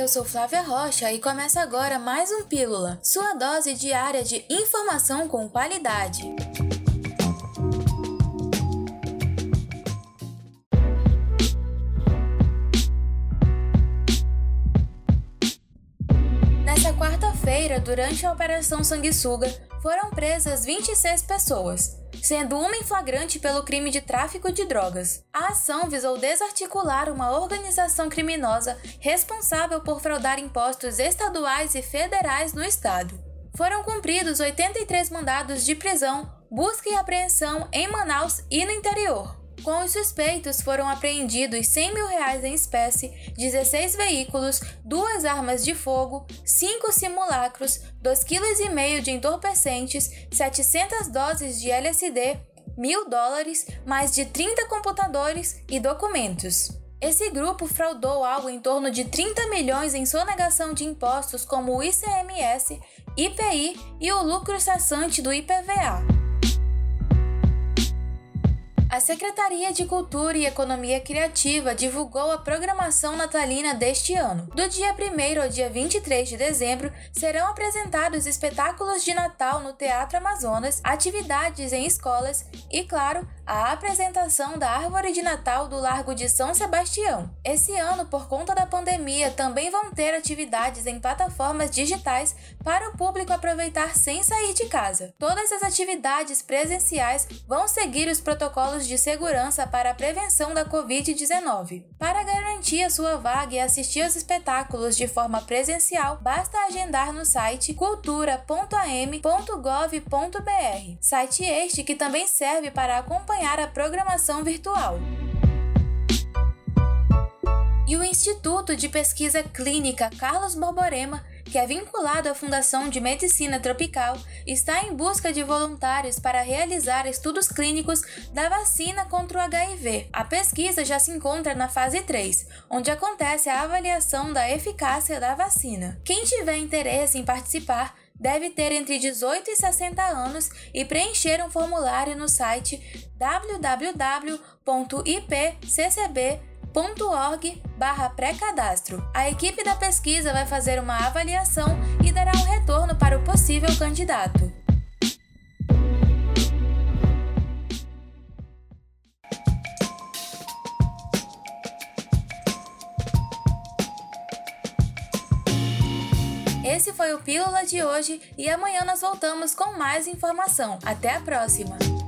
Eu sou Flávia Rocha e começa agora mais um Pílula, sua dose diária de informação com qualidade. Nessa quarta-feira, durante a Operação Sanguessuga, foram presas 26 pessoas, sendo uma em flagrante pelo crime de tráfico de drogas. A ação visou desarticular uma organização criminosa responsável por fraudar impostos estaduais e federais no estado. Foram cumpridos 83 mandados de prisão, busca e apreensão em Manaus e no interior. Com os suspeitos foram apreendidos 100 mil reais em espécie, 16 veículos, duas armas de fogo, 5 simulacros, 2,5 kg de entorpecentes, 700 doses de LSD, mil dólares, mais de 30 computadores e documentos. Esse grupo fraudou algo em torno de 30 milhões em sonegação de impostos como o ICMS, IPI e o lucro cessante do IPVA. A Secretaria de Cultura e Economia Criativa divulgou a programação natalina deste ano. Do dia 1 ao dia 23 de dezembro, serão apresentados espetáculos de Natal no Teatro Amazonas, atividades em escolas e, claro, a apresentação da árvore de Natal do Largo de São Sebastião. Esse ano, por conta da pandemia, também vão ter atividades em plataformas digitais para o público aproveitar sem sair de casa. Todas as atividades presenciais vão seguir os protocolos de segurança para a prevenção da Covid-19. Para garantir a sua vaga e assistir aos espetáculos de forma presencial, basta agendar no site cultura.am.gov.br, site este que também serve para acompanhar a programação virtual. E o Instituto de Pesquisa Clínica Carlos Borborema que é vinculado à Fundação de Medicina Tropical, está em busca de voluntários para realizar estudos clínicos da vacina contra o HIV. A pesquisa já se encontra na fase 3, onde acontece a avaliação da eficácia da vacina. Quem tiver interesse em participar, deve ter entre 18 e 60 anos e preencher um formulário no site www.ipccb.com pré-cadastro. A equipe da pesquisa vai fazer uma avaliação e dará um retorno para o possível candidato. Esse foi o Pílula de hoje e amanhã nós voltamos com mais informação. Até a próxima!